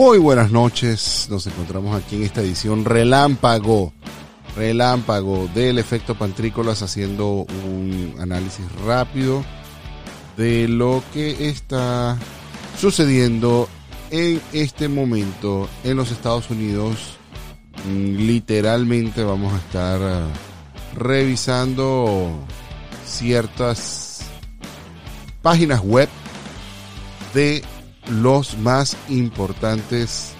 Muy buenas noches, nos encontramos aquí en esta edición relámpago, relámpago del efecto pantrícolas haciendo un análisis rápido de lo que está sucediendo en este momento en los Estados Unidos. Literalmente vamos a estar eh, revisando ciertas páginas web de los más importantes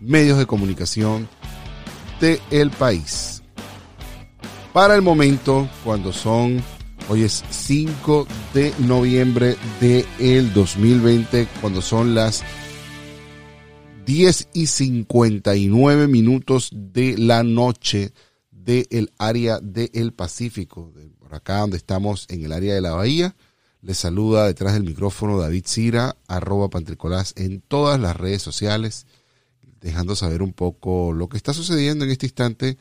medios de comunicación del el país. Para el momento, cuando son, hoy es 5 de noviembre del el 2020, cuando son las 10 y 59 minutos de la noche del área del Pacífico, de por acá donde estamos en el área de la Bahía. Les saluda detrás del micrófono David Cira, arroba pantricolás en todas las redes sociales, dejando saber un poco lo que está sucediendo en este instante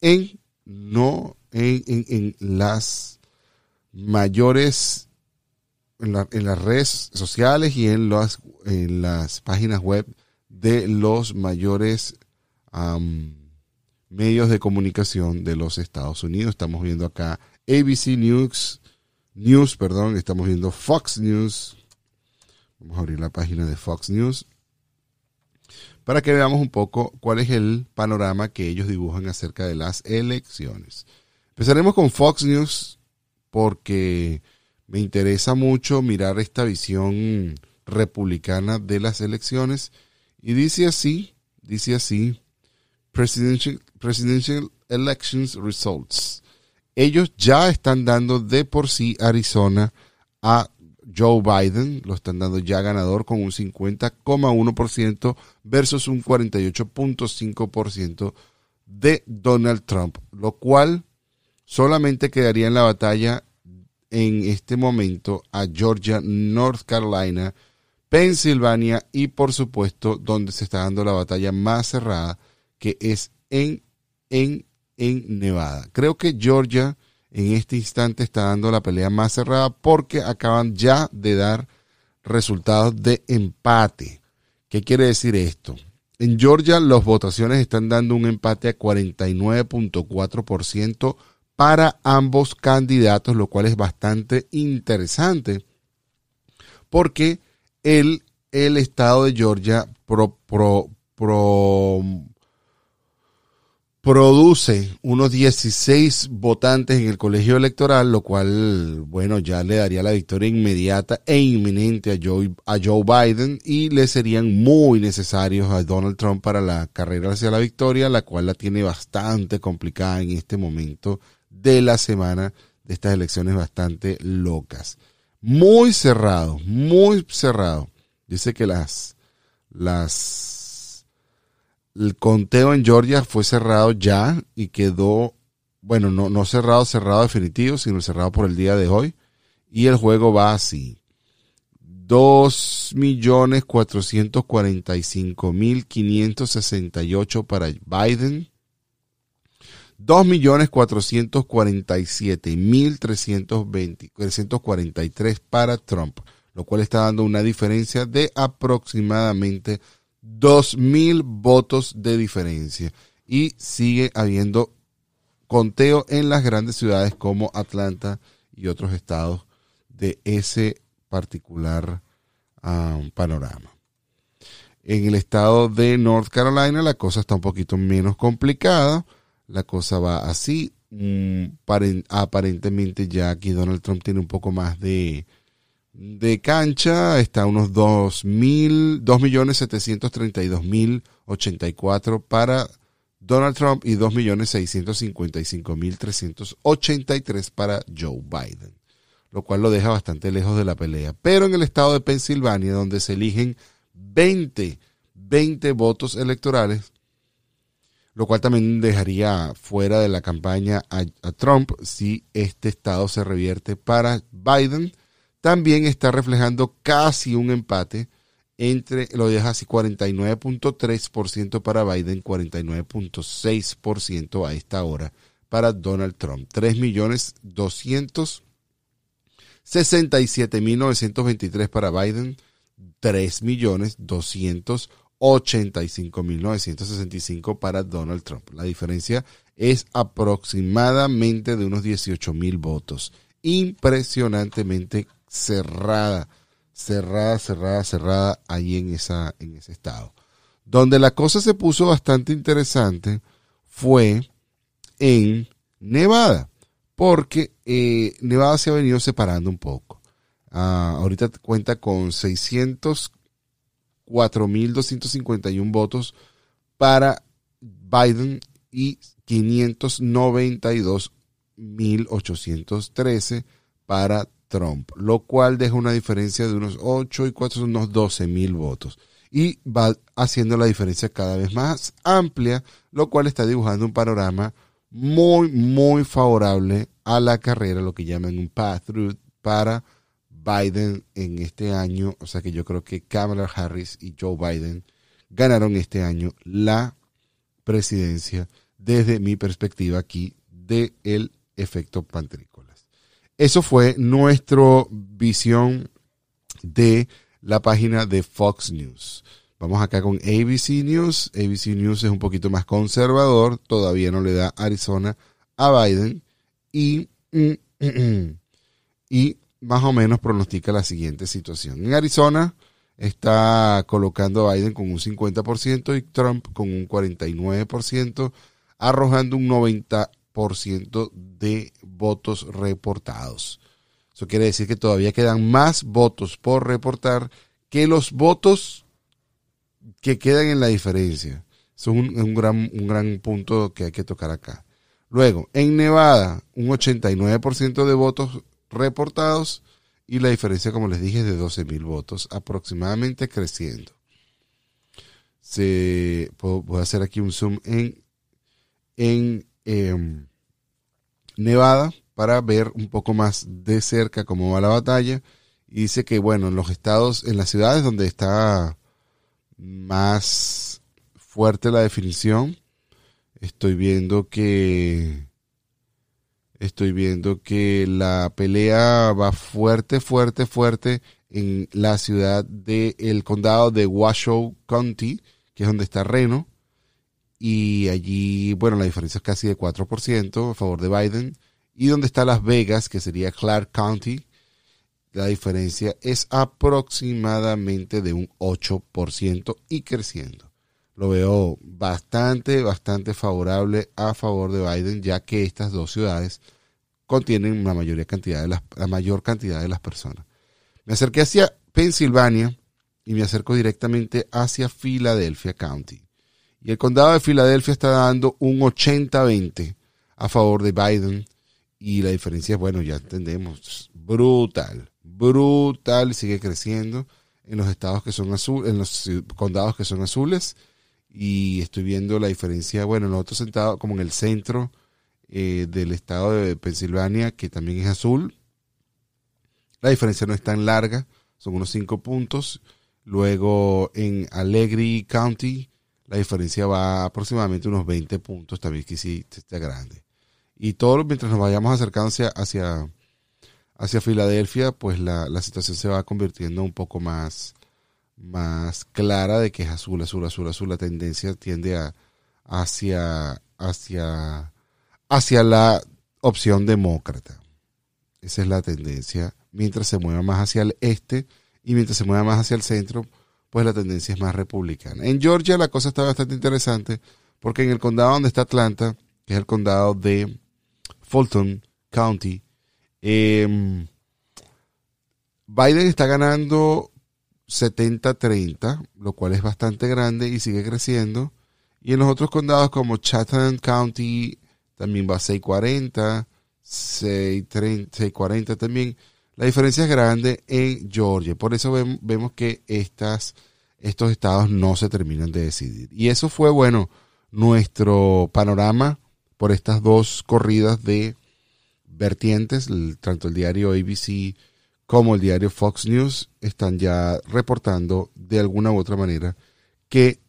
en, no, en, en, en las mayores, en, la- en las redes sociales y en las, en las páginas web de los mayores medios de comunicación de los Estados Unidos. Estamos viendo acá ABC News, News, perdón, estamos viendo Fox News. Vamos a abrir la página de Fox News para que veamos un poco cuál es el panorama que ellos dibujan acerca de las elecciones. Empezaremos con Fox News porque me interesa mucho mirar esta visión republicana de las elecciones y dice así, dice así, presidential, presidential elections results ellos ya están dando de por sí Arizona a Joe Biden, lo están dando ya ganador con un 50,1% versus un 48,5% de Donald Trump, lo cual solamente quedaría en la batalla en este momento a Georgia, North Carolina, Pensilvania y por supuesto donde se está dando la batalla más cerrada que es en, en en Nevada. Creo que Georgia en este instante está dando la pelea más cerrada porque acaban ya de dar resultados de empate. ¿Qué quiere decir esto? En Georgia las votaciones están dando un empate a 49.4% para ambos candidatos, lo cual es bastante interesante porque el, el estado de Georgia pro, pro, pro, produce unos 16 votantes en el colegio electoral, lo cual, bueno, ya le daría la victoria inmediata e inminente a Joe, a Joe Biden y le serían muy necesarios a Donald Trump para la carrera hacia la victoria, la cual la tiene bastante complicada en este momento de la semana de estas elecciones bastante locas. Muy cerrado, muy cerrado. Dice que las, las el conteo en Georgia fue cerrado ya y quedó, bueno, no, no cerrado, cerrado definitivo, sino cerrado por el día de hoy. Y el juego va así. 2.445.568 para Biden. 2.447.343 para Trump, lo cual está dando una diferencia de aproximadamente dos mil votos de diferencia y sigue habiendo conteo en las grandes ciudades como Atlanta y otros estados de ese particular um, panorama. En el estado de North Carolina la cosa está un poquito menos complicada. La cosa va así. Mm, aparentemente ya aquí Donald Trump tiene un poco más de, de cancha está a unos 2.732.084 para Donald Trump y 2.655.383 para Joe Biden, lo cual lo deja bastante lejos de la pelea. Pero en el estado de Pensilvania, donde se eligen 20, 20 votos electorales, lo cual también dejaría fuera de la campaña a, a Trump si este estado se revierte para Biden también está reflejando casi un empate entre, lo deja así 49.3% para Biden, 49.6% a esta hora para Donald Trump. 3.267.923 para Biden, 3.211.000 85.965 para Donald Trump. La diferencia es aproximadamente de unos 18.000 votos. Impresionantemente cerrada, cerrada, cerrada, cerrada ahí en, esa, en ese estado. Donde la cosa se puso bastante interesante fue en Nevada, porque eh, Nevada se ha venido separando un poco. Ah, ahorita cuenta con 604.251 votos para Biden y 592.813 para Trump, lo cual deja una diferencia de unos 8 y 4, unos 12.000 votos. Y va haciendo la diferencia cada vez más amplia, lo cual está dibujando un panorama muy, muy favorable a la carrera, lo que llaman un path-through para Biden en este año. O sea que yo creo que Kamala Harris y Joe Biden ganaron este año la presidencia desde mi perspectiva aquí del el efecto pantrícolas. Eso fue nuestra visión de la página de Fox News. Vamos acá con ABC News. ABC News es un poquito más conservador, todavía no le da Arizona a Biden y, y más o menos pronostica la siguiente situación. En Arizona está colocando a Biden con un 50% y Trump con un 49% arrojando un 90% de votos reportados. Eso quiere decir que todavía quedan más votos por reportar que los votos que quedan en la diferencia. Es un, gran, un gran punto que hay que tocar acá. Luego, en Nevada, un 89% de votos reportados y la diferencia, como les dije, es de 12 mil votos, aproximadamente creciendo. Se, voy a hacer aquí un zoom en en em, Nevada para ver un poco más de cerca cómo va la batalla. Y dice que, bueno, en los estados, en las ciudades donde está más fuerte la definición, estoy viendo que estoy viendo que la pelea va fuerte, fuerte, fuerte en la ciudad del condado de Washoe County, que es donde está Reno, y allí, bueno, la diferencia es casi de 4% a favor de Biden. Y donde está Las Vegas, que sería Clark County, la diferencia es aproximadamente de un 8% y creciendo. Lo veo bastante, bastante favorable a favor de Biden, ya que estas dos ciudades contienen la, mayoría cantidad de las, la mayor cantidad de las personas. Me acerqué hacia Pensilvania y me acerco directamente hacia Philadelphia County. Y el condado de Filadelfia está dando un 80-20 a favor de Biden. Y la diferencia es, bueno, ya entendemos, brutal, brutal, sigue creciendo en los estados que son azules, en los condados que son azules. Y estoy viendo la diferencia, bueno, en otro sentado, como en el centro eh, del estado de Pensilvania, que también es azul. La diferencia no es tan larga, son unos 5 puntos. Luego en Allegri County, la diferencia va aproximadamente unos 20 puntos, también que sí está grande. Y todo mientras nos vayamos acercando hacia, hacia, hacia Filadelfia, pues la, la, situación se va convirtiendo un poco más, más clara de que es azul, azul, azul, azul. La tendencia tiende a, hacia, hacia, hacia la opción demócrata. Esa es la tendencia. Mientras se mueva más hacia el este y mientras se mueva más hacia el centro, pues la tendencia es más republicana. En Georgia la cosa está bastante interesante porque en el condado donde está Atlanta, que es el condado de Fulton County, em, Biden está ganando 70-30, lo cual es bastante grande y sigue creciendo. Y en los otros condados como Chatham County también va a 640, 640 también. La diferencia es grande en Georgia. Por eso vemos que estas, estos estados no se terminan de decidir. Y eso fue, bueno, nuestro panorama por estas dos corridas de vertientes, tanto el diario ABC como el diario Fox News están ya reportando de alguna u otra manera que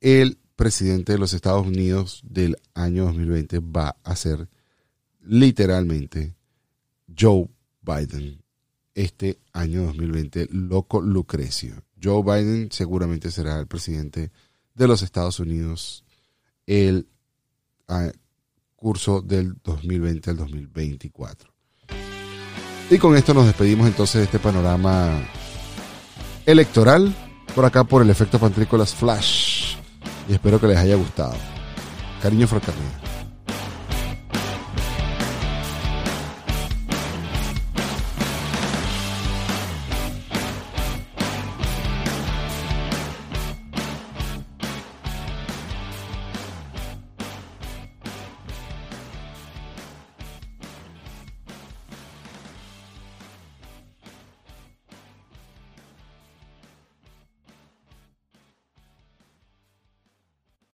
el presidente de los Estados Unidos del año 2020 va a ser literalmente Joe Biden este año 2020, loco Lucrecio. Joe Biden seguramente será el presidente de los Estados Unidos el ah, curso del 2020 al 2024. Y con esto nos despedimos entonces de este panorama electoral por acá por el efecto Pantrícolas Flash. Y espero que les haya gustado. Cariño fraternidad.